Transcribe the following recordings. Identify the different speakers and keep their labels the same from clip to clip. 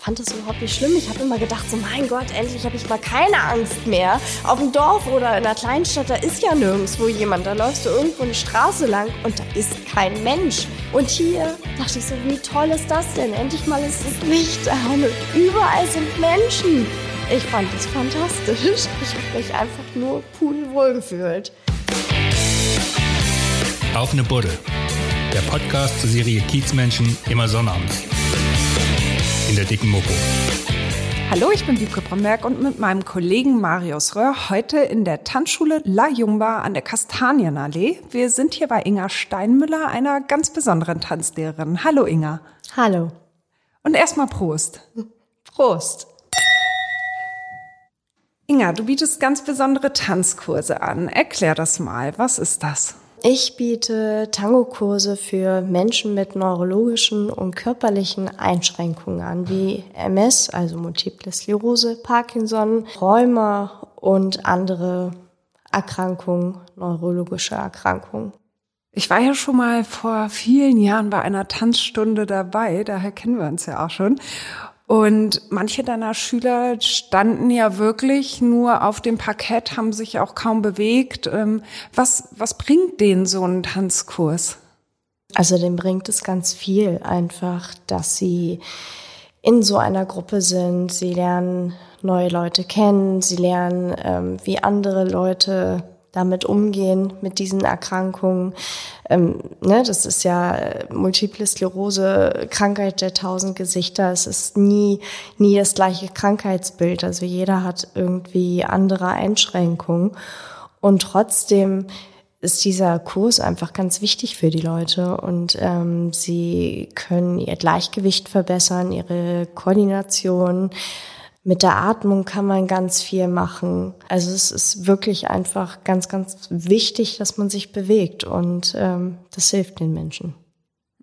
Speaker 1: fand das überhaupt nicht schlimm. Ich habe immer gedacht, so mein Gott, endlich habe ich mal keine Angst mehr. Auf dem Dorf oder in der Kleinstadt, da ist ja nirgendwo jemand. Da läufst du irgendwo eine Straße lang und da ist kein Mensch. Und hier dachte ich so, wie toll ist das denn? Endlich mal ist das Licht an und überall sind Menschen. Ich fand das fantastisch. Ich habe mich einfach nur pudelwohl gefühlt.
Speaker 2: Auf eine Buddel. Der Podcast zur Serie Kiezmenschen immer sonnabends in der dicken Mopo.
Speaker 3: Hallo, ich bin Wiebke Bromberg und mit meinem Kollegen Marius Röhr heute in der Tanzschule La Jungba an der Kastanienallee. Wir sind hier bei Inga Steinmüller, einer ganz besonderen Tanzlehrerin. Hallo Inga.
Speaker 1: Hallo.
Speaker 3: Und erstmal Prost.
Speaker 1: Prost.
Speaker 3: Inga, du bietest ganz besondere Tanzkurse an. Erklär das mal. Was ist das?
Speaker 1: Ich biete Tango-Kurse für Menschen mit neurologischen und körperlichen Einschränkungen an, wie MS, also Multiple Sklerose, Parkinson, Rheuma und andere Erkrankungen, neurologische Erkrankungen.
Speaker 3: Ich war ja schon mal vor vielen Jahren bei einer Tanzstunde dabei, daher kennen wir uns ja auch schon. Und manche deiner Schüler standen ja wirklich nur auf dem Parkett, haben sich auch kaum bewegt. Ähm, was, was bringt denen so ein Tanzkurs?
Speaker 1: Also dem bringt es ganz viel einfach, dass sie in so einer Gruppe sind. Sie lernen neue Leute kennen, sie lernen, ähm, wie andere Leute damit umgehen, mit diesen Erkrankungen. Ähm, ne, das ist ja äh, Multiple Sklerose, Krankheit der tausend Gesichter. Es ist nie, nie das gleiche Krankheitsbild. Also jeder hat irgendwie andere Einschränkungen. Und trotzdem ist dieser Kurs einfach ganz wichtig für die Leute und ähm, sie können ihr Gleichgewicht verbessern, ihre Koordination, mit der Atmung kann man ganz viel machen. Also es ist wirklich einfach ganz, ganz wichtig, dass man sich bewegt und ähm, das hilft den Menschen.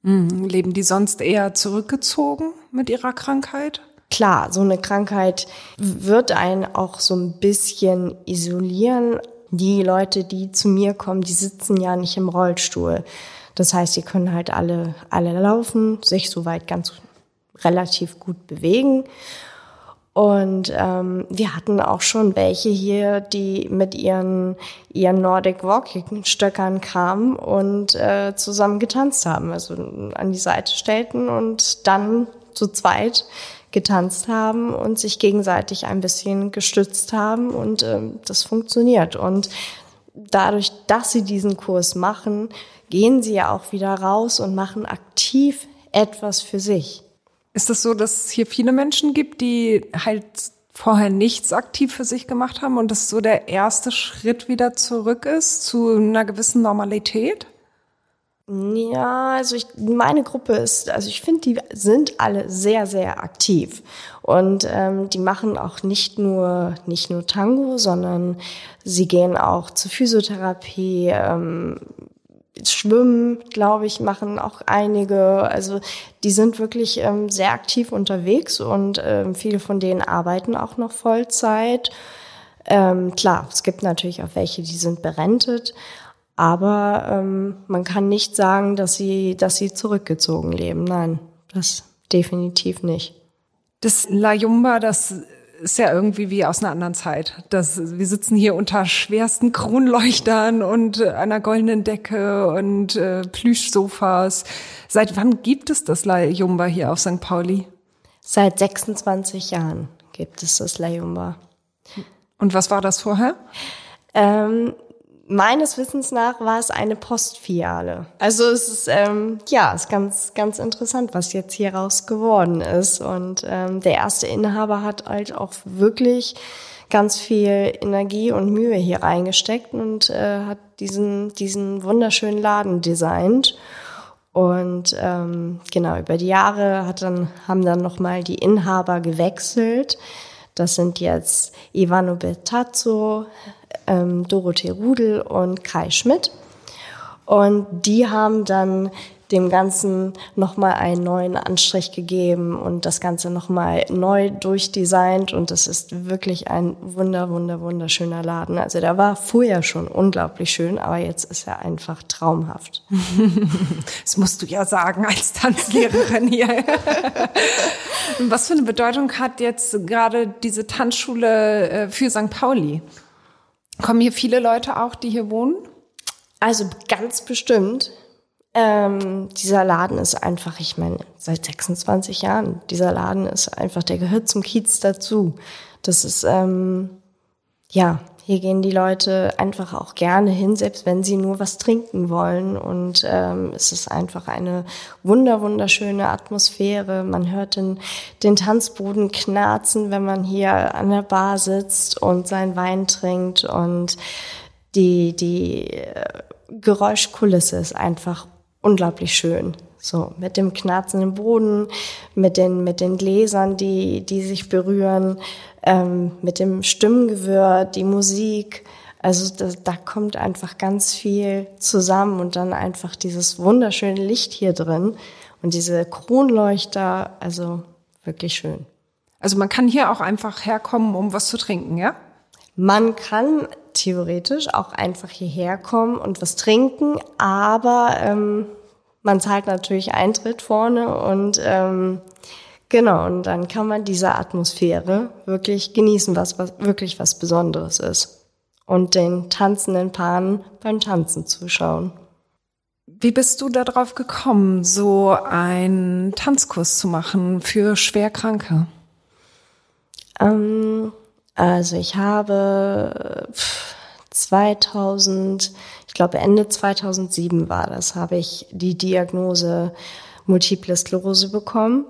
Speaker 3: Mhm. Leben die sonst eher zurückgezogen mit ihrer Krankheit?
Speaker 1: Klar, so eine Krankheit wird einen auch so ein bisschen isolieren. Die Leute, die zu mir kommen, die sitzen ja nicht im Rollstuhl. Das heißt, sie können halt alle, alle laufen, sich soweit ganz relativ gut bewegen. Und ähm, wir hatten auch schon welche hier, die mit ihren, ihren Nordic Walking Stöckern kamen und äh, zusammen getanzt haben. Also an die Seite stellten und dann zu zweit getanzt haben und sich gegenseitig ein bisschen gestützt haben und ähm, das funktioniert. Und dadurch, dass sie diesen Kurs machen, gehen sie ja auch wieder raus und machen aktiv etwas für sich.
Speaker 3: Ist es so, dass es hier viele Menschen gibt, die halt vorher nichts aktiv für sich gemacht haben und das so der erste Schritt wieder zurück ist zu einer gewissen Normalität?
Speaker 1: Ja, also ich, meine Gruppe ist, also ich finde, die sind alle sehr, sehr aktiv und ähm, die machen auch nicht nur nicht nur Tango, sondern sie gehen auch zur Physiotherapie, ähm, Schwimmen, glaube ich, machen auch einige. Also die sind wirklich ähm, sehr aktiv unterwegs und ähm, viele von denen arbeiten auch noch Vollzeit. Ähm, klar, es gibt natürlich auch welche, die sind berentet, aber ähm, man kann nicht sagen, dass sie, dass sie zurückgezogen leben. Nein, das definitiv nicht.
Speaker 3: Das La Jumba, das ist ja irgendwie wie aus einer anderen Zeit. Das, wir sitzen hier unter schwersten Kronleuchtern und äh, einer goldenen Decke und äh, Plüschsofas. Seit wann gibt es das La Jumba hier auf St. Pauli?
Speaker 1: Seit 26 Jahren gibt es das La Jumba.
Speaker 3: Und was war das vorher?
Speaker 1: Ähm, meines Wissens nach war es eine Postfiliale. Also es ist ähm, ja, es ist ganz ganz interessant, was jetzt hier raus geworden ist. Und ähm, der erste Inhaber hat halt auch wirklich ganz viel Energie und Mühe hier reingesteckt und äh, hat diesen diesen wunderschönen Laden designt. Und ähm, genau über die Jahre hat dann haben dann noch mal die Inhaber gewechselt. Das sind jetzt Ivano Bertazzo, ähm, Dorothee Rudel und Kai Schmidt. Und die haben dann dem Ganzen nochmal einen neuen Anstrich gegeben und das Ganze nochmal neu durchdesignt und es ist wirklich ein wunder, wunder, wunderschöner Laden. Also der war vorher schon unglaublich schön, aber jetzt ist er einfach traumhaft.
Speaker 3: das musst du ja sagen als Tanzlehrerin hier. Was für eine Bedeutung hat jetzt gerade diese Tanzschule äh, für St. Pauli? Kommen hier viele Leute auch, die hier wohnen?
Speaker 1: Also ganz bestimmt. Ähm, dieser Laden ist einfach, ich meine, seit 26 Jahren, dieser Laden ist einfach, der gehört zum Kiez dazu. Das ist, ähm, ja, hier gehen die Leute einfach auch gerne hin, selbst wenn sie nur was trinken wollen. Und ähm, es ist einfach eine wunder, wunderschöne Atmosphäre. Man hört den, den Tanzboden knarzen, wenn man hier an der Bar sitzt und seinen Wein trinkt. Und die, die äh, Geräuschkulisse ist einfach unglaublich schön. So, mit dem knarzenden Boden, mit den, mit den Gläsern, die, die sich berühren, ähm, mit dem Stimmengewirr, die Musik. Also da, da kommt einfach ganz viel zusammen und dann einfach dieses wunderschöne Licht hier drin und diese Kronleuchter, also wirklich schön.
Speaker 3: Also man kann hier auch einfach herkommen, um was zu trinken, ja?
Speaker 1: Man kann theoretisch auch einfach hierher kommen und was trinken, aber ähm, man zahlt natürlich Eintritt vorne und ähm, genau, und dann kann man diese Atmosphäre wirklich genießen, was, was wirklich was Besonderes ist. Und den tanzenden Paaren beim Tanzen zuschauen.
Speaker 3: Wie bist du darauf gekommen, so einen Tanzkurs zu machen für Schwerkranke?
Speaker 1: Ähm, also ich habe 2000 glaube Ende 2007 war das, habe ich die Diagnose Multiple Sklerose bekommen.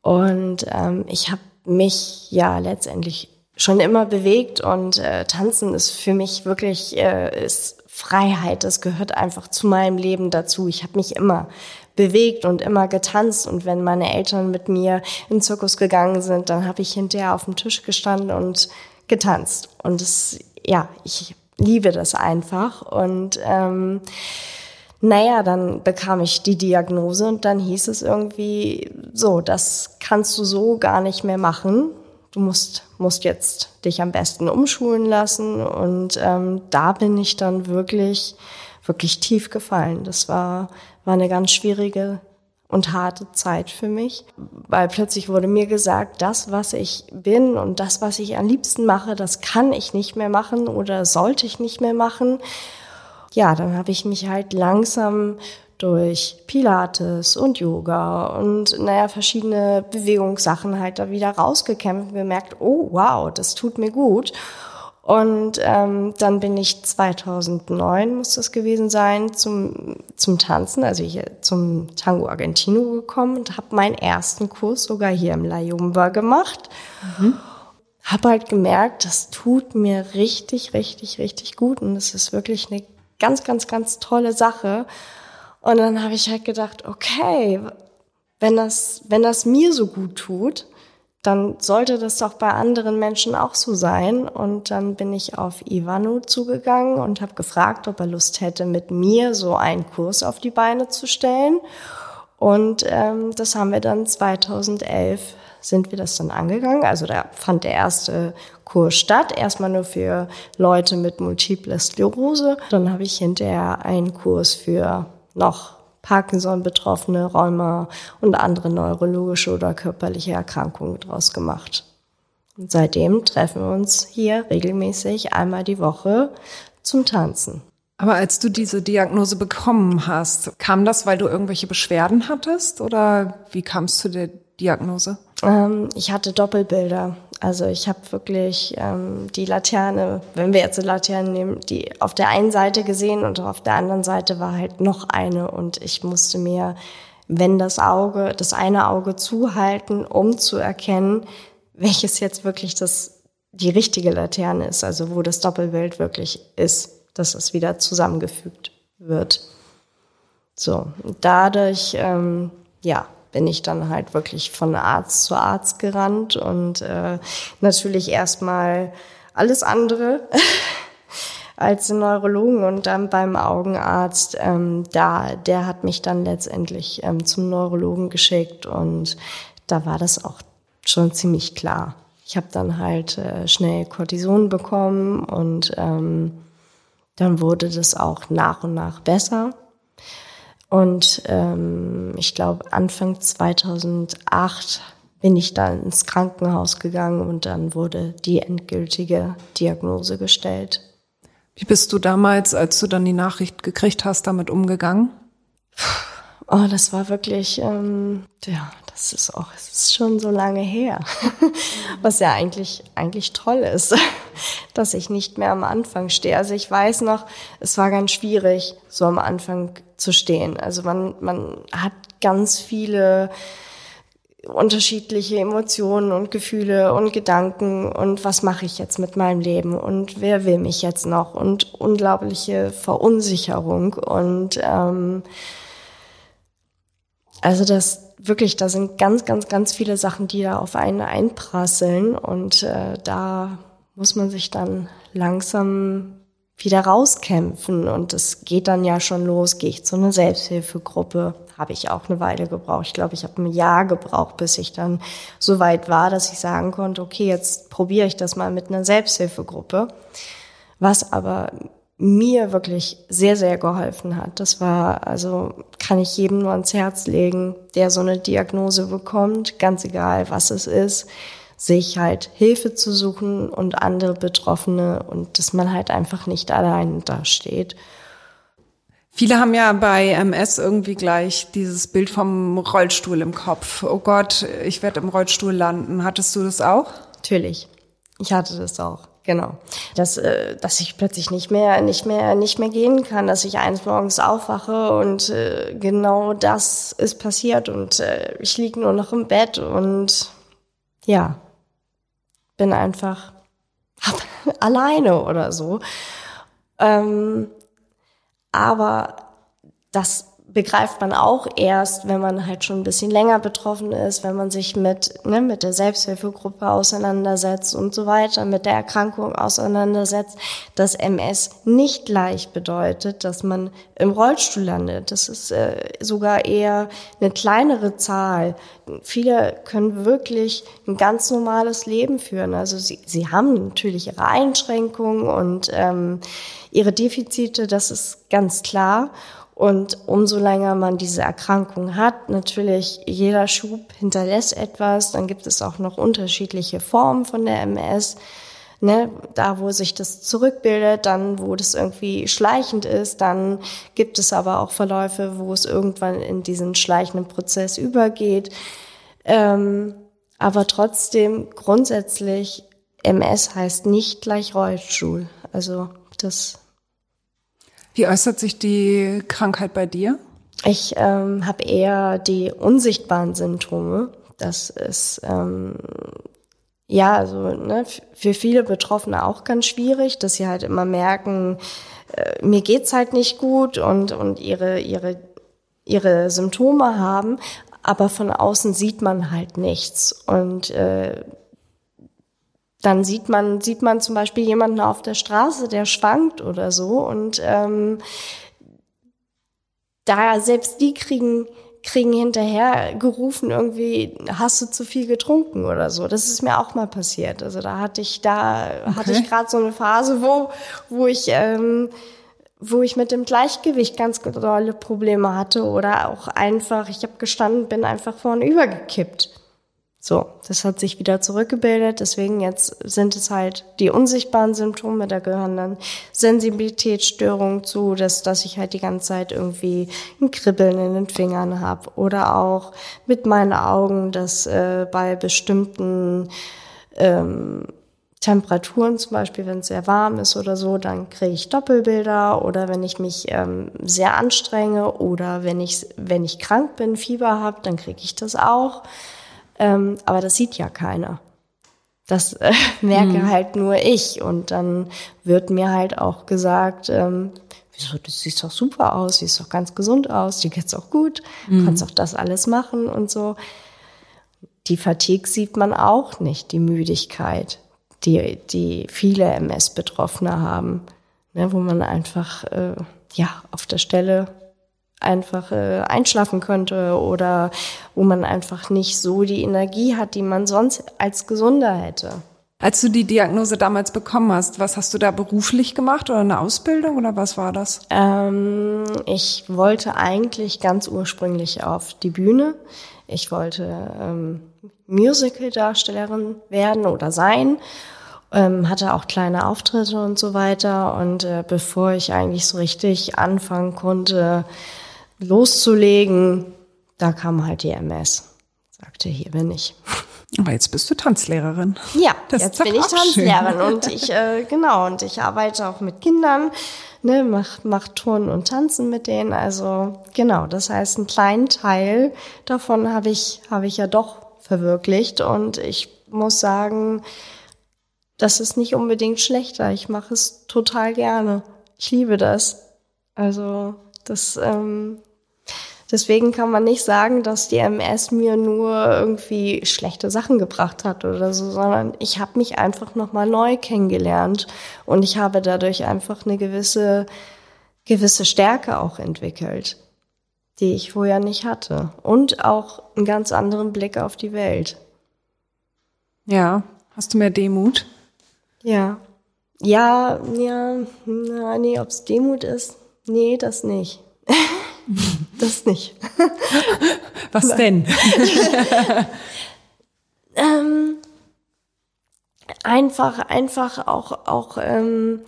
Speaker 1: Und ähm, ich habe mich ja letztendlich schon immer bewegt und äh, Tanzen ist für mich wirklich äh, ist Freiheit. Das gehört einfach zu meinem Leben dazu. Ich habe mich immer bewegt und immer getanzt. Und wenn meine Eltern mit mir in den Zirkus gegangen sind, dann habe ich hinterher auf dem Tisch gestanden und getanzt. Und es, ja, ich liebe das einfach. Und ähm, naja, dann bekam ich die Diagnose und dann hieß es irgendwie, so, das kannst du so gar nicht mehr machen. Du musst, musst jetzt dich am besten umschulen lassen. Und ähm, da bin ich dann wirklich, wirklich tief gefallen. Das war, war eine ganz schwierige und harte Zeit für mich, weil plötzlich wurde mir gesagt, das, was ich bin und das, was ich am liebsten mache, das kann ich nicht mehr machen oder sollte ich nicht mehr machen. Ja, dann habe ich mich halt langsam durch Pilates und Yoga und naja, verschiedene Bewegungssachen halt da wieder rausgekämpft und gemerkt, oh wow, das tut mir gut. Und ähm, dann bin ich 2009, muss das gewesen sein, zum, zum Tanzen, also hier zum Tango Argentino gekommen und habe meinen ersten Kurs sogar hier im La Jumba gemacht. Mhm. Habe halt gemerkt, das tut mir richtig, richtig, richtig gut und es ist wirklich eine ganz, ganz, ganz tolle Sache. Und dann habe ich halt gedacht, okay, wenn das, wenn das mir so gut tut, dann sollte das doch bei anderen Menschen auch so sein. Und dann bin ich auf Ivano zugegangen und habe gefragt, ob er Lust hätte, mit mir so einen Kurs auf die Beine zu stellen. Und ähm, das haben wir dann 2011 sind wir das dann angegangen. Also da fand der erste Kurs statt, erstmal nur für Leute mit Multiple Sklerose. Dann habe ich hinterher einen Kurs für noch Parkinson-Betroffene, Rheuma und andere neurologische oder körperliche Erkrankungen draus gemacht. Und seitdem treffen wir uns hier regelmäßig einmal die Woche zum Tanzen.
Speaker 3: Aber als du diese Diagnose bekommen hast, kam das, weil du irgendwelche Beschwerden hattest oder wie kamst du der Diagnose?
Speaker 1: Ähm, ich hatte Doppelbilder. Also ich habe wirklich ähm, die Laterne, wenn wir jetzt die Laterne nehmen, die auf der einen Seite gesehen und auf der anderen Seite war halt noch eine und ich musste mir, wenn das Auge, das eine Auge zuhalten, um zu erkennen, welches jetzt wirklich das die richtige Laterne ist, also wo das Doppelbild wirklich ist, dass es wieder zusammengefügt wird. So, dadurch, ähm, ja, bin ich dann halt wirklich von Arzt zu Arzt gerannt und äh, natürlich erstmal alles andere als den Neurologen und dann beim Augenarzt. Ähm, da, der hat mich dann letztendlich ähm, zum Neurologen geschickt und da war das auch schon ziemlich klar. Ich habe dann halt äh, schnell Cortison bekommen und ähm, dann wurde das auch nach und nach besser. Und ähm, ich glaube, Anfang 2008 bin ich dann ins Krankenhaus gegangen und dann wurde die endgültige Diagnose gestellt.
Speaker 3: Wie bist du damals, als du dann die Nachricht gekriegt hast, damit umgegangen?
Speaker 1: Oh, das war wirklich, ähm, ja, das ist auch, es ist schon so lange her. Was ja eigentlich, eigentlich toll ist, dass ich nicht mehr am Anfang stehe. Also ich weiß noch, es war ganz schwierig, so am Anfang zu stehen. Also man, man hat ganz viele unterschiedliche Emotionen und Gefühle und Gedanken und was mache ich jetzt mit meinem Leben und wer will mich jetzt noch und unglaubliche Verunsicherung und ähm, also das wirklich, da sind ganz, ganz, ganz viele Sachen, die da auf einen einprasseln und äh, da muss man sich dann langsam wieder rauskämpfen und es geht dann ja schon los, gehe ich zu einer Selbsthilfegruppe, habe ich auch eine Weile gebraucht. Ich glaube, ich habe ein Jahr gebraucht, bis ich dann so weit war, dass ich sagen konnte, okay, jetzt probiere ich das mal mit einer Selbsthilfegruppe. Was aber mir wirklich sehr, sehr geholfen hat. Das war, also kann ich jedem nur ans Herz legen, der so eine Diagnose bekommt, ganz egal was es ist, sich halt Hilfe zu suchen und andere Betroffene und dass man halt einfach nicht allein dasteht.
Speaker 3: Viele haben ja bei MS irgendwie gleich dieses Bild vom Rollstuhl im Kopf. Oh Gott, ich werde im Rollstuhl landen. Hattest du das auch?
Speaker 1: Natürlich. Ich hatte das auch. Genau. Dass, äh, dass ich plötzlich nicht mehr, nicht mehr, nicht mehr gehen kann, dass ich eines Morgens aufwache und äh, genau das ist passiert und äh, ich liege nur noch im Bett und ja, bin einfach alleine oder so. Ähm, aber das begreift man auch erst, wenn man halt schon ein bisschen länger betroffen ist, wenn man sich mit, ne, mit der Selbsthilfegruppe auseinandersetzt und so weiter, mit der Erkrankung auseinandersetzt, dass MS nicht gleich bedeutet, dass man im Rollstuhl landet. Das ist äh, sogar eher eine kleinere Zahl. Viele können wirklich ein ganz normales Leben führen. Also sie, sie haben natürlich ihre Einschränkungen und ähm, ihre Defizite, das ist ganz klar. Und umso länger man diese Erkrankung hat, natürlich jeder Schub hinterlässt etwas. Dann gibt es auch noch unterschiedliche Formen von der MS. Ne, da, wo sich das zurückbildet, dann, wo das irgendwie schleichend ist, dann gibt es aber auch Verläufe, wo es irgendwann in diesen schleichenden Prozess übergeht. Ähm, aber trotzdem grundsätzlich MS heißt nicht gleich Rollstuhl. Also das
Speaker 3: wie äußert sich die Krankheit bei dir?
Speaker 1: Ich ähm, habe eher die unsichtbaren Symptome. Das ist ähm, ja also ne, für viele Betroffene auch ganz schwierig, dass sie halt immer merken, äh, mir geht's halt nicht gut und und ihre ihre ihre Symptome haben, aber von außen sieht man halt nichts und äh, dann sieht man, sieht man zum Beispiel jemanden auf der Straße, der schwankt oder so. Und ähm, da selbst die kriegen, kriegen hinterher gerufen, irgendwie, hast du zu viel getrunken oder so. Das ist mir auch mal passiert. Also da hatte ich, da okay. hatte ich gerade so eine Phase, wo, wo ich, ähm, wo ich mit dem Gleichgewicht ganz dolle Probleme hatte oder auch einfach, ich habe gestanden, bin einfach vorne übergekippt. So, das hat sich wieder zurückgebildet. Deswegen jetzt sind es halt die unsichtbaren Symptome. Da gehören dann Sensibilitätsstörungen zu, dass, dass ich halt die ganze Zeit irgendwie ein Kribbeln in den Fingern habe. Oder auch mit meinen Augen, dass äh, bei bestimmten ähm, Temperaturen, zum Beispiel wenn es sehr warm ist oder so, dann kriege ich Doppelbilder oder wenn ich mich ähm, sehr anstrenge oder wenn ich, wenn ich krank bin, Fieber habe, dann kriege ich das auch. Ähm, aber das sieht ja keiner. Das äh, merke mhm. halt nur ich. Und dann wird mir halt auch gesagt, ähm, wieso, du siehst doch super aus, siehst doch ganz gesund aus, dir geht's auch gut, mhm. kannst auch das alles machen und so. Die Fatigue sieht man auch nicht, die Müdigkeit, die, die viele MS-Betroffene haben. ne, wo man einfach äh, ja auf der Stelle einfach äh, einschlafen könnte oder wo man einfach nicht so die Energie hat, die man sonst als gesunder hätte.
Speaker 3: Als du die Diagnose damals bekommen hast, was hast du da beruflich gemacht oder eine Ausbildung oder was war das?
Speaker 1: Ähm, ich wollte eigentlich ganz ursprünglich auf die Bühne. Ich wollte ähm, Musical-Darstellerin werden oder sein. Ähm, hatte auch kleine Auftritte und so weiter. Und äh, bevor ich eigentlich so richtig anfangen konnte, loszulegen, da kam halt die MS. Sagte, hier bin ich.
Speaker 3: Aber jetzt bist du Tanzlehrerin.
Speaker 1: Ja, das jetzt bin ich Tanzlehrerin schön. und ich äh, genau und ich arbeite auch mit Kindern, ne, mach, mach Turnen und Tanzen mit denen. Also genau, das heißt, einen kleinen Teil davon habe ich habe ich ja doch verwirklicht und ich muss sagen, das ist nicht unbedingt schlechter. Ich mache es total gerne. Ich liebe das. Also das ähm, Deswegen kann man nicht sagen, dass die MS mir nur irgendwie schlechte Sachen gebracht hat oder so, sondern ich habe mich einfach nochmal neu kennengelernt und ich habe dadurch einfach eine gewisse, gewisse Stärke auch entwickelt, die ich vorher nicht hatte. Und auch einen ganz anderen Blick auf die Welt.
Speaker 3: Ja, hast du mehr Demut?
Speaker 1: Ja. Ja, ja, na, nee, ob es Demut ist, nee, das nicht. Das nicht.
Speaker 3: Was denn?
Speaker 1: ähm, einfach, einfach auch, auch ähm,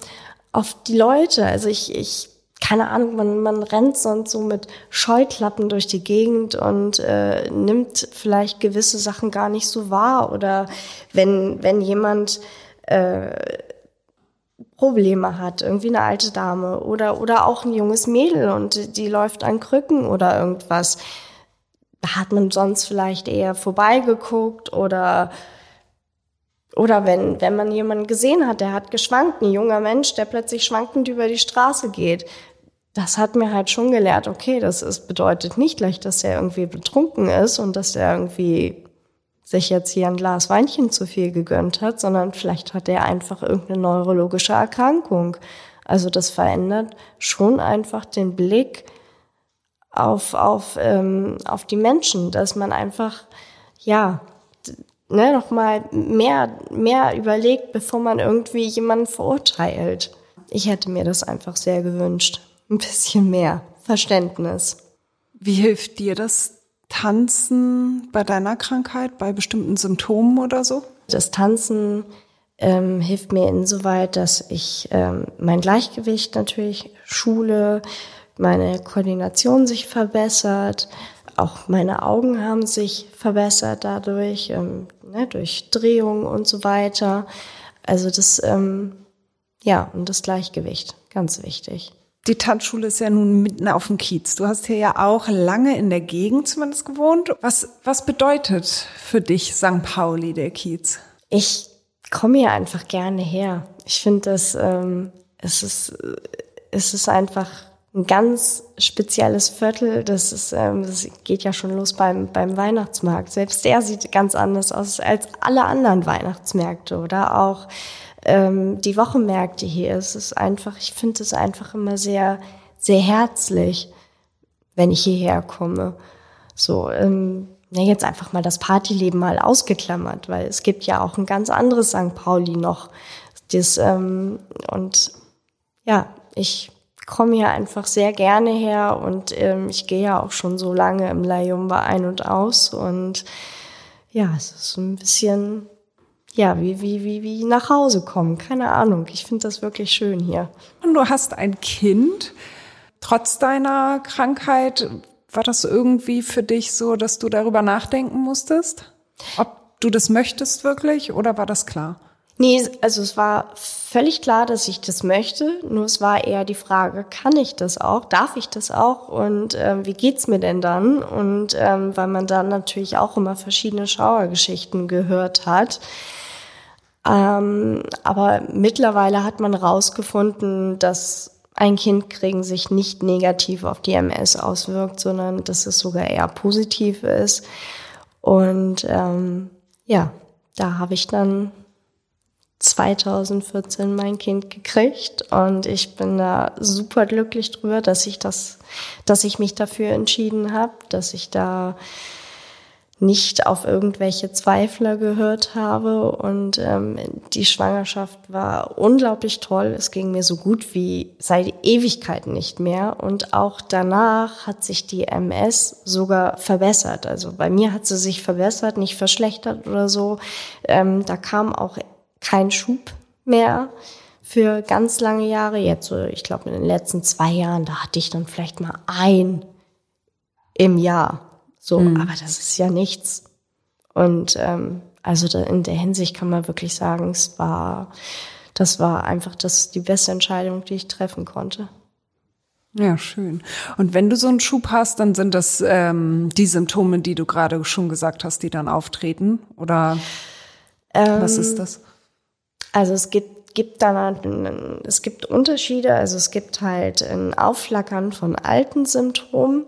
Speaker 1: auf die Leute. Also ich, ich, keine Ahnung, man, man rennt sonst so mit Scheuklappen durch die Gegend und äh, nimmt vielleicht gewisse Sachen gar nicht so wahr. Oder wenn, wenn jemand äh, Probleme hat, irgendwie eine alte Dame oder, oder auch ein junges Mädel und die läuft an Krücken oder irgendwas. Da hat man sonst vielleicht eher vorbeigeguckt oder, oder wenn, wenn man jemanden gesehen hat, der hat geschwankt, ein junger Mensch, der plötzlich schwankend über die Straße geht. Das hat mir halt schon gelehrt, okay, das ist, bedeutet nicht gleich, dass er irgendwie betrunken ist und dass er irgendwie sich jetzt hier ein Glas Weinchen zu viel gegönnt hat, sondern vielleicht hat er einfach irgendeine neurologische Erkrankung. Also das verändert schon einfach den Blick auf, auf, ähm, auf die Menschen, dass man einfach, ja, ne, nochmal mehr, mehr überlegt, bevor man irgendwie jemanden verurteilt. Ich hätte mir das einfach sehr gewünscht. Ein bisschen mehr Verständnis.
Speaker 3: Wie hilft dir das Tanzen bei deiner Krankheit, bei bestimmten Symptomen oder so?
Speaker 1: Das Tanzen ähm, hilft mir insoweit, dass ich ähm, mein Gleichgewicht natürlich schule, meine Koordination sich verbessert, auch meine Augen haben sich verbessert dadurch, ähm, ne, durch Drehung und so weiter. Also das, ähm, ja, und das Gleichgewicht, ganz wichtig.
Speaker 3: Die Tanzschule ist ja nun mitten auf dem Kiez. Du hast hier ja auch lange in der Gegend zumindest gewohnt. Was, was bedeutet für dich St. Pauli, der Kiez?
Speaker 1: Ich komme hier einfach gerne her. Ich finde, ähm, es ist, es ist einfach ein ganz spezielles Viertel. Das ist, ähm, das geht ja schon los beim beim Weihnachtsmarkt. Selbst der sieht ganz anders aus als alle anderen Weihnachtsmärkte oder auch ähm, die Wochenmärkte hier. Es ist einfach, ich finde es einfach immer sehr, sehr herzlich, wenn ich hierher komme. So, ähm, ja, jetzt einfach mal das Partyleben mal ausgeklammert, weil es gibt ja auch ein ganz anderes St. Pauli noch. Das, ähm, und ja, ich komme hier einfach sehr gerne her und ähm, ich gehe ja auch schon so lange im Layumba ein und aus und ja, es ist so ein bisschen ja, wie, wie, wie, wie nach Hause kommen. Keine Ahnung. Ich finde das wirklich schön hier.
Speaker 3: Und du hast ein Kind. Trotz deiner Krankheit, war das irgendwie für dich so, dass du darüber nachdenken musstest? Ob du das möchtest wirklich oder war das klar?
Speaker 1: Nee, also es war völlig klar, dass ich das möchte. Nur es war eher die Frage, kann ich das auch? Darf ich das auch? Und ähm, wie geht's mir denn dann? Und ähm, weil man dann natürlich auch immer verschiedene Schauergeschichten gehört hat. Ähm, aber mittlerweile hat man rausgefunden, dass ein Kind kriegen sich nicht negativ auf die MS auswirkt, sondern dass es sogar eher positiv ist. Und ähm, ja, da habe ich dann 2014 mein Kind gekriegt und ich bin da super glücklich drüber, dass ich das, dass ich mich dafür entschieden habe, dass ich da nicht auf irgendwelche Zweifler gehört habe und ähm, die Schwangerschaft war unglaublich toll. Es ging mir so gut wie seit Ewigkeiten nicht mehr und auch danach hat sich die MS sogar verbessert. Also bei mir hat sie sich verbessert, nicht verschlechtert oder so. Ähm, da kam auch kein Schub mehr für ganz lange Jahre. Jetzt so, ich glaube in den letzten zwei Jahren, da hatte ich dann vielleicht mal ein im Jahr so, mhm. aber das ist ja nichts. Und ähm, also da, in der Hinsicht kann man wirklich sagen, es war, das war einfach das die beste Entscheidung, die ich treffen konnte.
Speaker 3: Ja, schön. Und wenn du so einen Schub hast, dann sind das ähm, die Symptome, die du gerade schon gesagt hast, die dann auftreten? Oder ähm, was ist das?
Speaker 1: Also es gibt, gibt dann es gibt Unterschiede. Also es gibt halt ein Aufflackern von alten Symptomen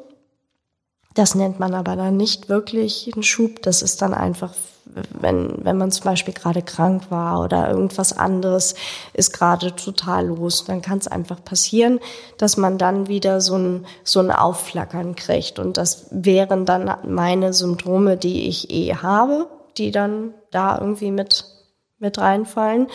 Speaker 1: das nennt man aber dann nicht wirklich einen Schub. Das ist dann einfach, wenn, wenn man zum Beispiel gerade krank war oder irgendwas anderes ist gerade total los, dann kann es einfach passieren, dass man dann wieder so ein, so ein Aufflackern kriegt. Und das wären dann meine Symptome, die ich eh habe, die dann da irgendwie mit, mit reinfallen.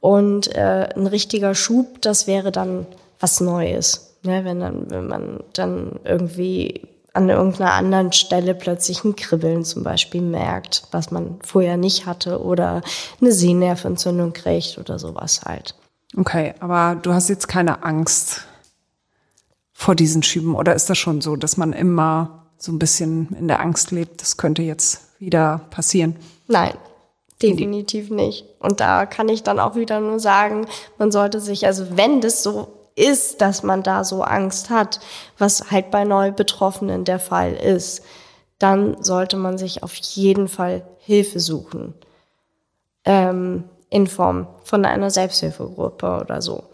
Speaker 1: Und äh, ein richtiger Schub, das wäre dann was Neues. Ne? Wenn, dann, wenn man dann irgendwie an irgendeiner anderen Stelle plötzlich ein Kribbeln zum Beispiel merkt, was man vorher nicht hatte oder eine Sehnerventzündung kriegt oder sowas halt.
Speaker 3: Okay, aber du hast jetzt keine Angst vor diesen Schüben oder ist das schon so, dass man immer so ein bisschen in der Angst lebt, das könnte jetzt wieder passieren?
Speaker 1: Nein, definitiv nicht. Und da kann ich dann auch wieder nur sagen, man sollte sich, also wenn das so ist, dass man da so Angst hat, was halt bei Neubetroffenen der Fall ist, dann sollte man sich auf jeden Fall Hilfe suchen. Ähm, in Form von einer Selbsthilfegruppe oder so.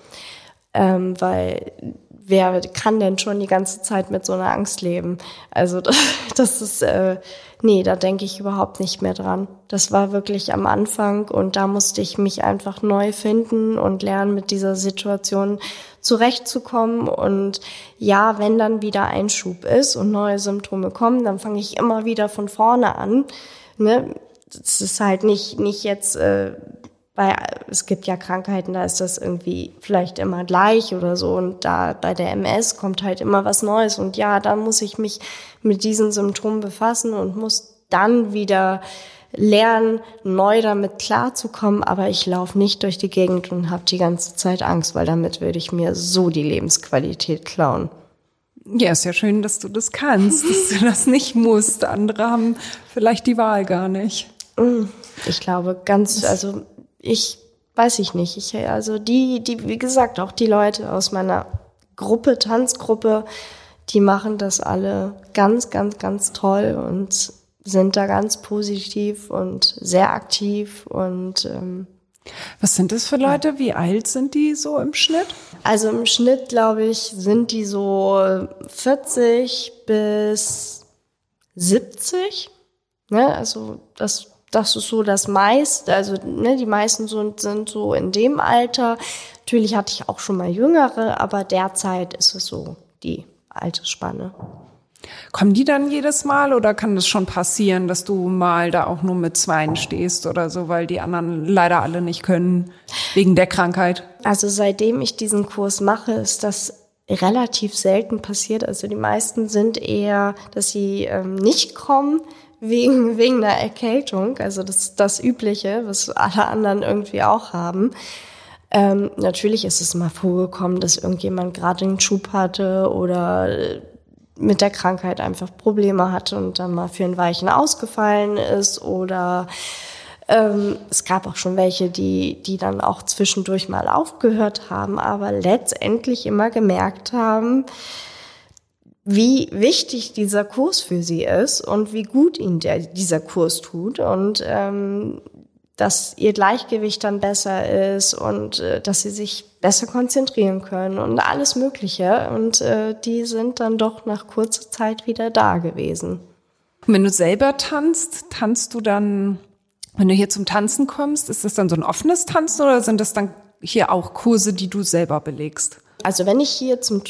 Speaker 1: Ähm, weil wer kann denn schon die ganze Zeit mit so einer Angst leben? Also das, das ist, äh, nee, da denke ich überhaupt nicht mehr dran. Das war wirklich am Anfang und da musste ich mich einfach neu finden und lernen, mit dieser Situation zurechtzukommen. Und ja, wenn dann wieder ein Schub ist und neue Symptome kommen, dann fange ich immer wieder von vorne an. Ne? Das ist halt nicht, nicht jetzt äh, bei, es gibt ja Krankheiten, da ist das irgendwie vielleicht immer gleich oder so. Und da bei der MS kommt halt immer was Neues. Und ja, dann muss ich mich mit diesen Symptomen befassen und muss dann wieder lernen, neu damit klarzukommen. Aber ich laufe nicht durch die Gegend und habe die ganze Zeit Angst, weil damit würde ich mir so die Lebensqualität klauen.
Speaker 3: Ja, ist ja schön, dass du das kannst, dass du das nicht musst. Andere haben vielleicht die Wahl gar nicht.
Speaker 1: Mm, ich glaube, ganz, also ich weiß ich nicht. Ich, also die, die, wie gesagt, auch die Leute aus meiner Gruppe, Tanzgruppe, die machen das alle ganz, ganz, ganz toll und sind da ganz positiv und sehr aktiv und ähm,
Speaker 3: was sind das für Leute? Wie alt sind die so im Schnitt?
Speaker 1: Also im Schnitt, glaube ich, sind die so 40 bis 70. Ne? Also das das ist so das meiste, also ne, die meisten sind, sind so in dem Alter. Natürlich hatte ich auch schon mal jüngere, aber derzeit ist es so die Altersspanne.
Speaker 3: Kommen die dann jedes Mal oder kann das schon passieren, dass du mal da auch nur mit Zweien stehst oder so, weil die anderen leider alle nicht können, wegen der Krankheit?
Speaker 1: Also seitdem ich diesen Kurs mache, ist das relativ selten passiert. Also die meisten sind eher, dass sie ähm, nicht kommen, wegen, wegen einer Erkältung. Also das ist das Übliche, was alle anderen irgendwie auch haben. Ähm, natürlich ist es mal vorgekommen, dass irgendjemand gerade einen Schub hatte oder mit der Krankheit einfach Probleme hatte und dann mal für ein Weichen ausgefallen ist oder ähm, es gab auch schon welche, die, die dann auch zwischendurch mal aufgehört haben, aber letztendlich immer gemerkt haben, wie wichtig dieser Kurs für sie ist und wie gut ihnen der, dieser Kurs tut. Und ähm, dass ihr Gleichgewicht dann besser ist und äh, dass sie sich besser konzentrieren können und alles Mögliche. Und äh, die sind dann doch nach kurzer Zeit wieder da gewesen.
Speaker 3: Wenn du selber tanzt, tanzt du dann Wenn du hier zum Tanzen kommst, ist das dann so ein offenes Tanzen oder sind das dann hier auch Kurse, die du selber belegst?
Speaker 1: Also wenn ich hier zum,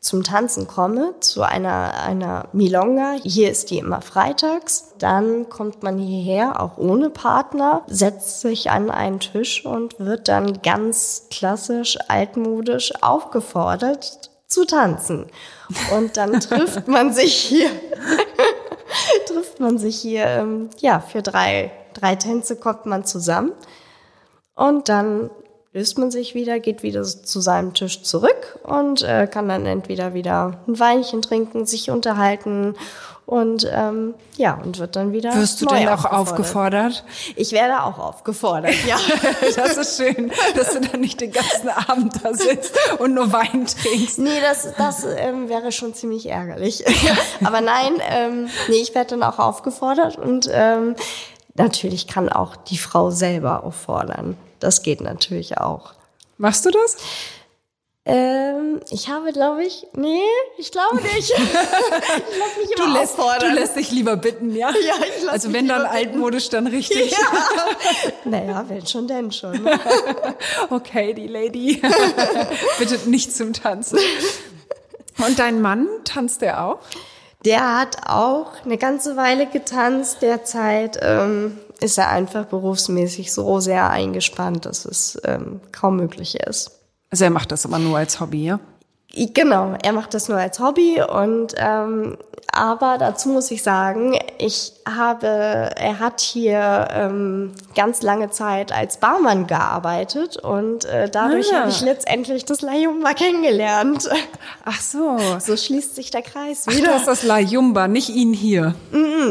Speaker 1: zum Tanzen komme, zu einer, einer Milonga, hier ist die immer freitags, dann kommt man hierher, auch ohne Partner, setzt sich an einen Tisch und wird dann ganz klassisch, altmodisch aufgefordert zu tanzen. Und dann trifft man sich hier, trifft man sich hier, ähm, ja, für drei drei Tänze kommt man zusammen. Und dann löst man sich wieder, geht wieder zu seinem Tisch zurück und äh, kann dann entweder wieder ein Weinchen trinken, sich unterhalten und ähm, ja und wird dann wieder.
Speaker 3: Wirst du denn auch aufgefordert?
Speaker 1: Ich werde auch aufgefordert, ja.
Speaker 3: das ist schön, dass du dann nicht den ganzen Abend da sitzt und nur Wein trinkst.
Speaker 1: Nee, das, das ähm, wäre schon ziemlich ärgerlich. Aber nein, ähm, nee, ich werde dann auch aufgefordert und ähm, natürlich kann auch die Frau selber auffordern. Das geht natürlich auch.
Speaker 3: Machst du das?
Speaker 1: Ähm, ich habe, glaube ich, nee, ich glaube nicht. ich lass mich
Speaker 3: du lässt, auffordern. Du lässt dich lieber bitten, ja?
Speaker 1: Ja, ich lass
Speaker 3: Also wenn dann altmodisch, dann richtig.
Speaker 1: Ja. naja, wenn schon, denn schon.
Speaker 3: okay, die Lady bittet nicht zum Tanzen. Und dein Mann, tanzt der auch?
Speaker 1: Der hat auch eine ganze Weile getanzt. Derzeit ähm, ist er einfach berufsmäßig so sehr eingespannt, dass es ähm, kaum möglich ist.
Speaker 3: Also er macht das immer nur als Hobby, ja?
Speaker 1: Genau, er macht das nur als Hobby und ähm, aber dazu muss ich sagen, ich habe, er hat hier ähm, ganz lange Zeit als Barmann gearbeitet und äh, dadurch ah. habe ich letztendlich das La Yumba kennengelernt.
Speaker 3: Ach so.
Speaker 1: So schließt sich der Kreis
Speaker 3: wieder. Ach, das ist das La Yumba, nicht ihn hier.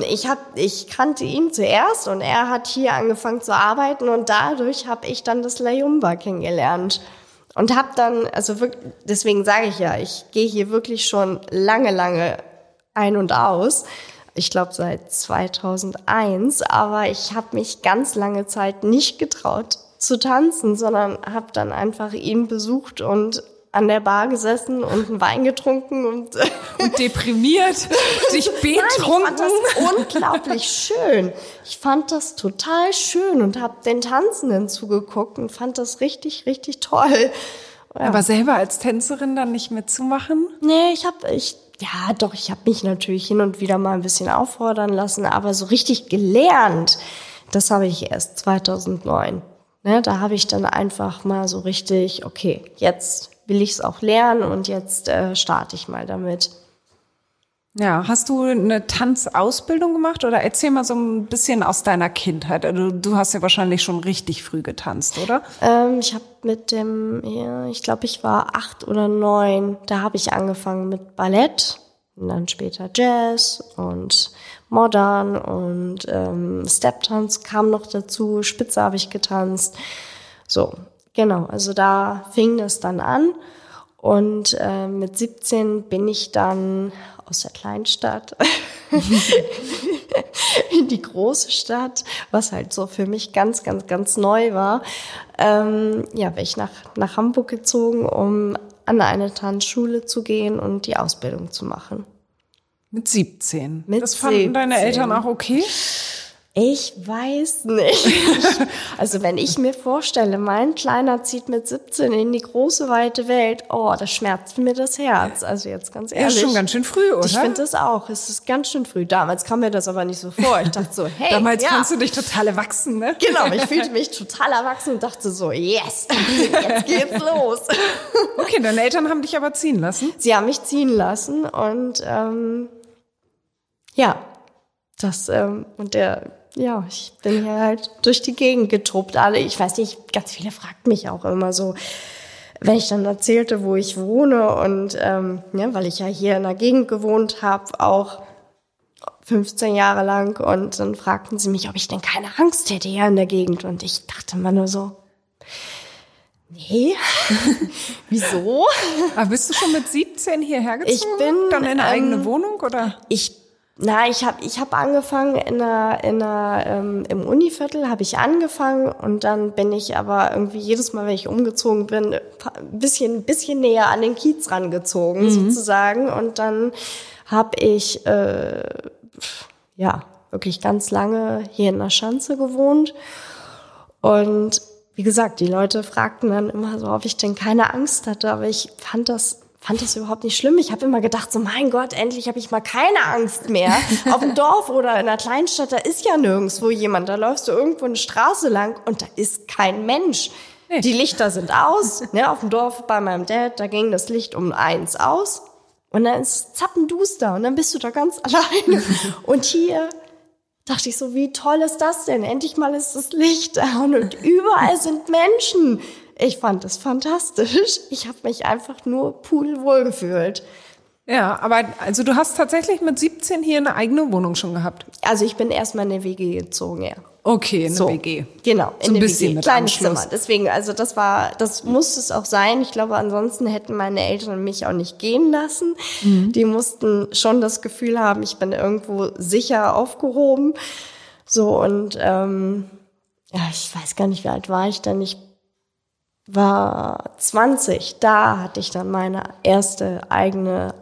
Speaker 1: Ich hab, ich kannte ihn zuerst und er hat hier angefangen zu arbeiten und dadurch habe ich dann das La Yumba kennengelernt. Und habe dann, also wirklich, deswegen sage ich ja, ich gehe hier wirklich schon lange, lange ein und aus. Ich glaube seit 2001, aber ich habe mich ganz lange Zeit nicht getraut zu tanzen, sondern habe dann einfach ihn besucht und an der Bar gesessen und einen Wein getrunken und,
Speaker 3: und deprimiert, sich betrunken.
Speaker 1: Nein, ich fand das unglaublich schön. Ich fand das total schön und habe den Tanzenden zugeguckt und fand das richtig, richtig toll.
Speaker 3: Ja. Aber selber als Tänzerin dann nicht mitzumachen?
Speaker 1: Nee, ich habe ich ja, doch, ich habe mich natürlich hin und wieder mal ein bisschen auffordern lassen, aber so richtig gelernt, das habe ich erst 2009. Ne, da habe ich dann einfach mal so richtig, okay, jetzt will ich es auch lernen und jetzt äh, starte ich mal damit.
Speaker 3: Ja, hast du eine Tanzausbildung gemacht oder erzähl mal so ein bisschen aus deiner Kindheit? Also, du hast ja wahrscheinlich schon richtig früh getanzt, oder?
Speaker 1: Ähm, ich habe mit dem, ja, ich glaube, ich war acht oder neun. Da habe ich angefangen mit Ballett und dann später Jazz und Modern und ähm, Step-Tanz kam noch dazu. Spitze habe ich getanzt. So, genau. Also da fing das dann an. Und äh, mit 17 bin ich dann aus der Kleinstadt in die große Stadt, was halt so für mich ganz, ganz, ganz neu war. Ähm, ja, bin ich nach, nach Hamburg gezogen, um an eine Tanzschule zu gehen und die Ausbildung zu machen.
Speaker 3: Mit 17.
Speaker 1: Mit
Speaker 3: das fanden
Speaker 1: 17.
Speaker 3: deine Eltern auch okay?
Speaker 1: Ich weiß nicht. also wenn ich mir vorstelle, mein Kleiner zieht mit 17 in die große weite Welt, oh, das schmerzt mir das Herz. Also jetzt ganz ehrlich.
Speaker 3: Ja, schon ganz schön früh, oder?
Speaker 1: Ich finde das auch. Es ist ganz schön früh. Damals kam mir das aber nicht so vor. Ich dachte so, hey.
Speaker 3: Damals
Speaker 1: ja.
Speaker 3: fandst du dich total erwachsen, ne?
Speaker 1: Genau, ich fühlte mich total erwachsen und dachte so, yes, jetzt geht's los.
Speaker 3: Okay, deine Eltern haben dich aber ziehen lassen?
Speaker 1: Sie haben mich ziehen lassen und ähm, ja, das ähm, und der ja, ich bin hier halt durch die Gegend getruppt. Alle, ich weiß nicht, ganz viele fragten mich auch immer so, wenn ich dann erzählte, wo ich wohne und ähm, ja, weil ich ja hier in der Gegend gewohnt habe, auch 15 Jahre lang und dann fragten sie mich, ob ich denn keine Angst hätte hier in der Gegend und ich dachte immer nur so, nee, wieso?
Speaker 3: Aber bist du schon mit 17 hierher gezogen?
Speaker 1: Ich bin
Speaker 3: dann in eine
Speaker 1: ähm,
Speaker 3: eigene Wohnung oder?
Speaker 1: Ich na, ich habe ich hab angefangen in einer, in einer, ähm, im Univiertel habe ich angefangen und dann bin ich aber irgendwie jedes Mal, wenn ich umgezogen bin, ein bisschen, bisschen näher an den Kiez rangezogen mhm. sozusagen und dann habe ich, äh, ja, wirklich ganz lange hier in der Schanze gewohnt. Und wie gesagt, die Leute fragten dann immer so, ob ich denn keine Angst hatte, aber ich fand das fand das überhaupt nicht schlimm. Ich habe immer gedacht, so mein Gott, endlich habe ich mal keine Angst mehr. Auf dem Dorf oder in einer Kleinstadt, da ist ja nirgendwo jemand. Da läufst du irgendwo eine Straße lang und da ist kein Mensch. Die Lichter sind aus. Ne, auf dem Dorf bei meinem Dad, da ging das Licht um eins aus. Und dann ist zappenduster und dann bist du da ganz alleine. Und hier dachte ich so, wie toll ist das denn? Endlich mal ist das Licht da und überall sind Menschen. Ich fand das fantastisch. Ich habe mich einfach nur pudelwohl gefühlt.
Speaker 3: Ja, aber also du hast tatsächlich mit 17 hier eine eigene Wohnung schon gehabt.
Speaker 1: Also ich bin erstmal in eine WG gezogen, ja.
Speaker 3: Okay, eine
Speaker 1: So.
Speaker 3: WG.
Speaker 1: Genau,
Speaker 3: So ein
Speaker 1: in der
Speaker 3: bisschen
Speaker 1: WG.
Speaker 3: mit
Speaker 1: Kleines
Speaker 3: Anschluss.
Speaker 1: Zimmer. Deswegen, also das war, das musste es auch sein. Ich glaube, ansonsten hätten meine Eltern mich auch nicht gehen lassen.
Speaker 3: Mhm.
Speaker 1: Die mussten schon das Gefühl haben, ich bin irgendwo sicher aufgehoben. So und ähm, ja, ich weiß gar nicht, wie alt war ich denn? Ich war 20. Da hatte ich dann meine erste eigene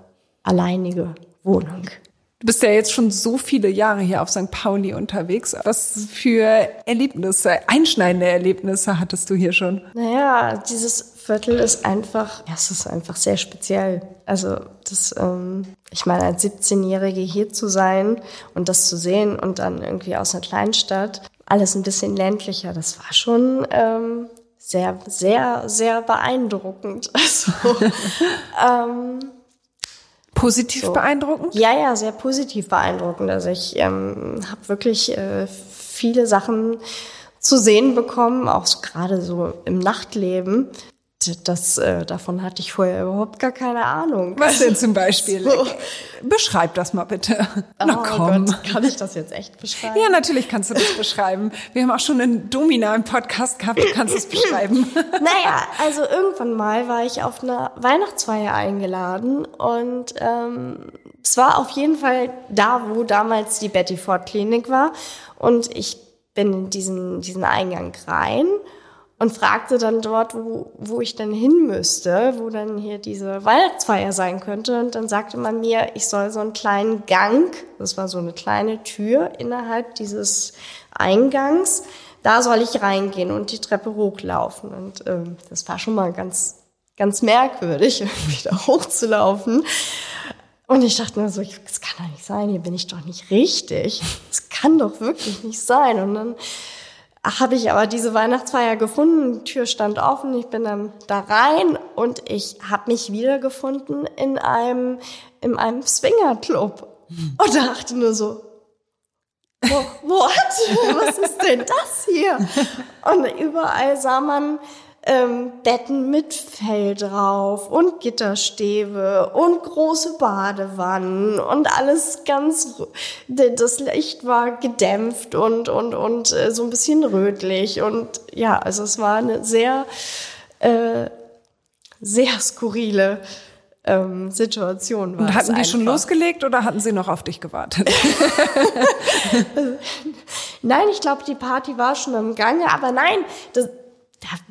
Speaker 1: alleinige Wohnung.
Speaker 3: Du bist ja jetzt schon so viele Jahre hier auf St. Pauli unterwegs. Was für Erlebnisse, einschneidende Erlebnisse hattest du hier schon?
Speaker 1: Naja, dieses Viertel ist einfach, ja, es ist einfach sehr speziell. Also das, ähm, ich meine, als 17-Jährige hier zu sein und das zu sehen und dann irgendwie aus einer Kleinstadt, alles ein bisschen ländlicher, das war schon ähm, sehr, sehr, sehr beeindruckend. Also, ähm,
Speaker 3: Positiv
Speaker 1: So.
Speaker 3: beeindruckend?
Speaker 1: ja, ja, sehr positiv beeindruckend. Also ich ähm, habe wirklich äh, viele Sachen zu sehen bekommen, auch so- gerade so im Nachtleben. Das, äh, davon hatte ich vorher überhaupt gar keine Ahnung.
Speaker 3: Was denn zum Beispiel?
Speaker 1: So.
Speaker 3: Beschreib das mal bitte. Na
Speaker 1: oh
Speaker 3: komm.
Speaker 1: Gott, kann ich das jetzt echt beschreiben?
Speaker 3: Ja, natürlich kannst du das beschreiben. Wir haben auch schon einen Domina im Podcast gehabt, du kannst es beschreiben.
Speaker 1: Naja, also irgendwann mal war ich auf einer Weihnachtsfeier eingeladen und ähm, es war auf jeden Fall da, wo damals die Betty Ford Klinik war und ich bin in diesen, diesen Eingang rein und fragte dann dort, wo, wo ich denn hin müsste, wo dann hier diese Weihnachtsfeier sein könnte. Und dann sagte man mir, ich soll so einen kleinen Gang, das war so eine kleine Tür innerhalb dieses Eingangs, da soll ich reingehen und die Treppe hochlaufen. Und ähm, das war schon mal ganz, ganz merkwürdig, da hochzulaufen. Und ich dachte mir so, das kann doch nicht sein, hier bin ich doch nicht richtig. Das kann doch wirklich nicht sein. Und dann habe ich aber diese Weihnachtsfeier gefunden, die Tür stand offen, ich bin dann da rein und ich habe mich wiedergefunden in einem, in einem Swingerclub. Und dachte nur so, "Wo- what? Was ist denn das hier? Und überall sah man ähm, Betten mit Fell drauf und Gitterstäbe und große Badewannen und alles ganz, das Licht war gedämpft und, und, und äh, so ein bisschen rötlich und ja, also es war eine sehr, äh, sehr skurrile ähm, Situation. War
Speaker 3: Und hatten die schon losgelegt oder hatten sie noch auf dich gewartet?
Speaker 1: Nein, ich glaube, die Party war schon im Gange, aber nein, das, da,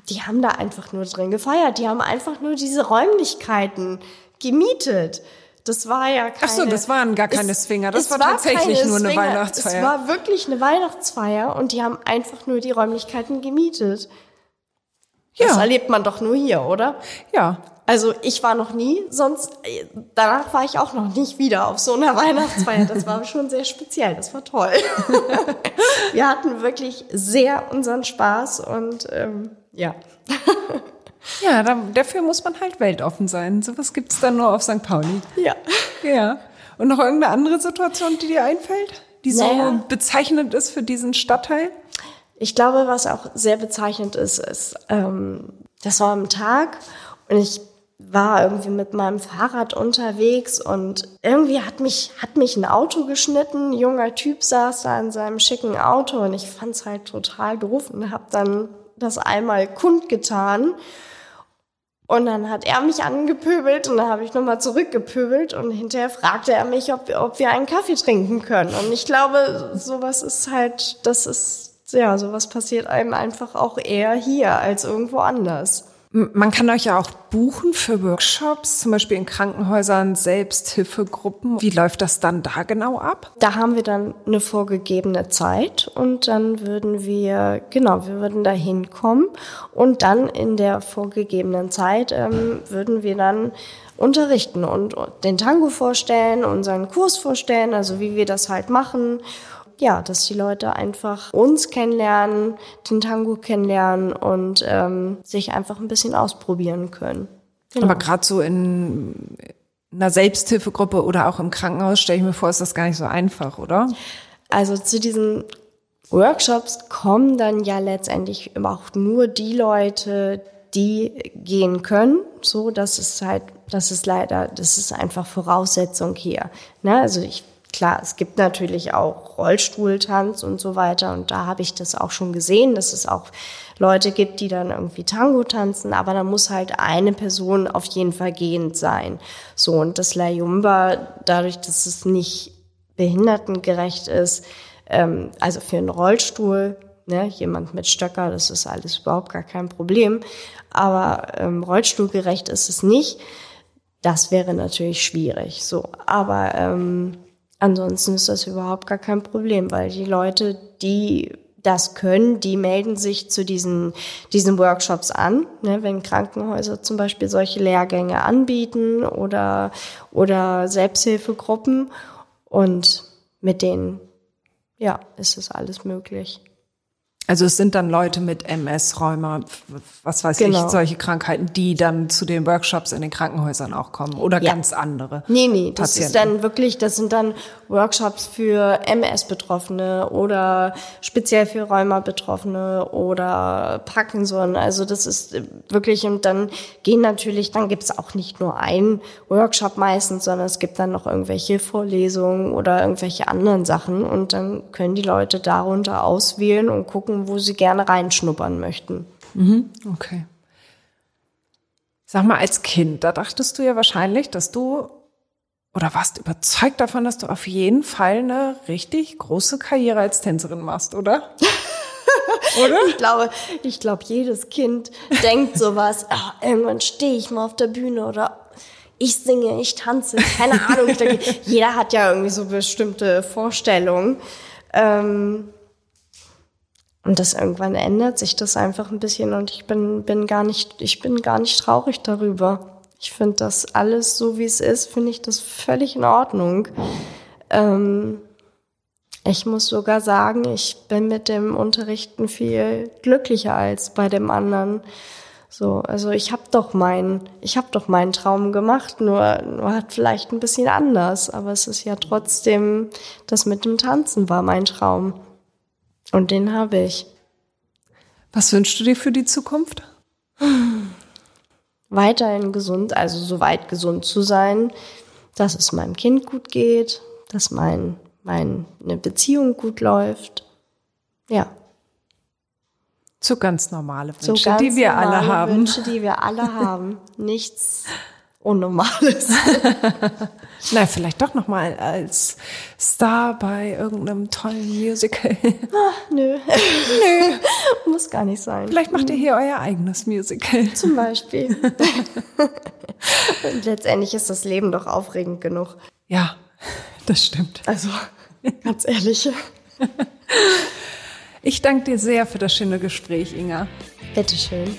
Speaker 1: die haben da einfach nur drin gefeiert. Die haben einfach nur diese Räumlichkeiten gemietet. Das war ja keine...
Speaker 3: Ach so, das waren gar keine
Speaker 1: es-
Speaker 3: Swinger. Das
Speaker 1: es
Speaker 3: war tatsächlich nur eine
Speaker 1: Swinger.
Speaker 3: Weihnachtsfeier.
Speaker 1: Es war wirklich eine Weihnachtsfeier und die haben einfach nur die Räumlichkeiten gemietet. Das
Speaker 3: Ja.
Speaker 1: erlebt man doch nur hier, oder?
Speaker 3: Ja.
Speaker 1: Also ich war noch nie, sonst äh, danach war ich auch noch nicht wieder auf so einer Weihnachtsfeier. Das war schon sehr speziell, das war toll. Wir hatten wirklich sehr unseren Spaß und ähm, ja.
Speaker 3: Ja, da, dafür muss man halt weltoffen sein. Sowas gibt's dann nur auf St. Pauli.
Speaker 1: Ja.
Speaker 3: Ja. Und noch irgendeine andere Situation, die dir einfällt? Die so
Speaker 1: Naja.
Speaker 3: bezeichnend ist für diesen Stadtteil?
Speaker 1: Ich glaube, was auch sehr bezeichnend ist, ist, ähm, das war am Tag und ich war irgendwie mit meinem Fahrrad unterwegs und irgendwie hat mich, hat mich ein Auto geschnitten. Ein junger Typ saß da in seinem schicken Auto und ich fand's halt total doof und habe dann das einmal kundgetan. Und dann hat er mich angepöbelt und dann habe ich nochmal zurückgepöbelt und hinterher fragte er mich, ob, ob wir einen Kaffee trinken können. Und ich glaube, sowas ist halt, das ist, ja, sowas passiert einem einfach auch eher hier als irgendwo anders.
Speaker 3: Man kann euch ja auch buchen für Workshops, zum Beispiel in Krankenhäusern, Selbsthilfegruppen. Wie läuft das dann da genau ab?
Speaker 1: Da haben wir dann eine vorgegebene Zeit und dann würden wir, genau, wir würden da hinkommen und dann in der vorgegebenen Zeit ähm, würden wir dann unterrichten und den Tango vorstellen, unseren Kurs vorstellen, also wie wir das halt machen ja, dass die Leute einfach uns kennenlernen, den Tango kennenlernen und ähm, sich einfach ein bisschen ausprobieren können.
Speaker 3: Genau. Aber gerade so in einer Selbsthilfegruppe oder auch im Krankenhaus stelle ich mir vor, ist das gar nicht so einfach, oder?
Speaker 1: Also zu diesen Workshops kommen dann ja letztendlich auch nur die Leute, die gehen können. So, das ist halt, das ist leider, das ist einfach Voraussetzung hier. Ne? Also ich klar, es gibt natürlich auch Rollstuhltanz und so weiter. Und da habe ich das auch schon gesehen, dass es auch Leute gibt, die dann irgendwie Tango tanzen, aber da muss halt eine Person auf jeden Fall gehend sein. So, und das La Yumba, dadurch, dass es nicht behindertengerecht ist, ähm, also für einen Rollstuhl, ne, jemand mit Stöcker, das ist alles überhaupt gar kein Problem, aber ähm, rollstuhlgerecht ist es nicht. Das wäre natürlich schwierig. So, aber ähm, Ansonsten ist das überhaupt gar kein Problem, weil die Leute, die das können, die melden sich zu diesen, diesen Workshops an, ne, wenn Krankenhäuser zum Beispiel solche Lehrgänge anbieten oder, oder Selbsthilfegruppen. Und mit denen, ja, ist es alles möglich.
Speaker 3: Also es sind dann Leute mit MS, Rheuma, was weiß genau. ich, solche Krankheiten, die dann zu den Workshops in den Krankenhäusern auch kommen oder ja. ganz andere.
Speaker 1: Nee, nee, das Patienten. ist dann wirklich, das sind dann Workshops für MS-Betroffene oder speziell für Rheuma-Betroffene oder Parkinson. Also das ist wirklich, und dann gehen natürlich, dann gibt's auch nicht nur einen Workshop meistens, sondern es gibt dann noch irgendwelche Vorlesungen oder irgendwelche anderen Sachen und dann können die Leute darunter auswählen und gucken, wo sie gerne reinschnuppern möchten.
Speaker 3: Mhm, okay. Sag mal, als Kind, da dachtest du ja wahrscheinlich, dass du oder warst überzeugt davon, dass du auf jeden Fall eine richtig große Karriere als Tänzerin machst, oder?
Speaker 1: oder? Ich glaube, ich glaube, jedes Kind denkt sowas, ach, irgendwann stehe ich mal auf der Bühne oder ich singe, ich tanze, keine Ahnung. Denke, jeder hat ja irgendwie so bestimmte Vorstellungen. Ähm, und das irgendwann ändert sich das einfach ein bisschen und ich bin, bin gar nicht, ich bin gar nicht traurig darüber. Ich finde das alles so, wie es ist, finde ich das völlig in Ordnung. Ähm, ich muss sogar sagen, ich bin mit dem Unterrichten viel glücklicher als bei dem anderen. So, also ich habe doch meinen, ich habe doch meinen Traum gemacht, nur, nur hat vielleicht ein bisschen anders, aber es ist ja trotzdem, das mit dem Tanzen war mein Traum. Und den habe ich.
Speaker 3: Was wünschst du dir für die Zukunft?
Speaker 1: weiterhin gesund, also so weit gesund zu sein, dass es meinem Kind gut geht, dass mein, meine Beziehung gut läuft. Ja.
Speaker 3: So ganz normale Wünsche, so ganz die wir alle haben.
Speaker 1: Wünsche, die wir alle haben. Nichts Unnormales.
Speaker 3: Na, vielleicht doch noch mal als Star bei irgendeinem tollen Musical.
Speaker 1: Ach, nö. nö. Muss gar nicht sein.
Speaker 3: Vielleicht macht ihr hier euer eigenes Musical.
Speaker 1: Zum Beispiel. Und letztendlich ist das Leben doch aufregend genug.
Speaker 3: Ja, das stimmt.
Speaker 1: Also, ganz ehrlich.
Speaker 3: Ich danke dir sehr für das schöne Gespräch, Inga.
Speaker 1: Bitteschön.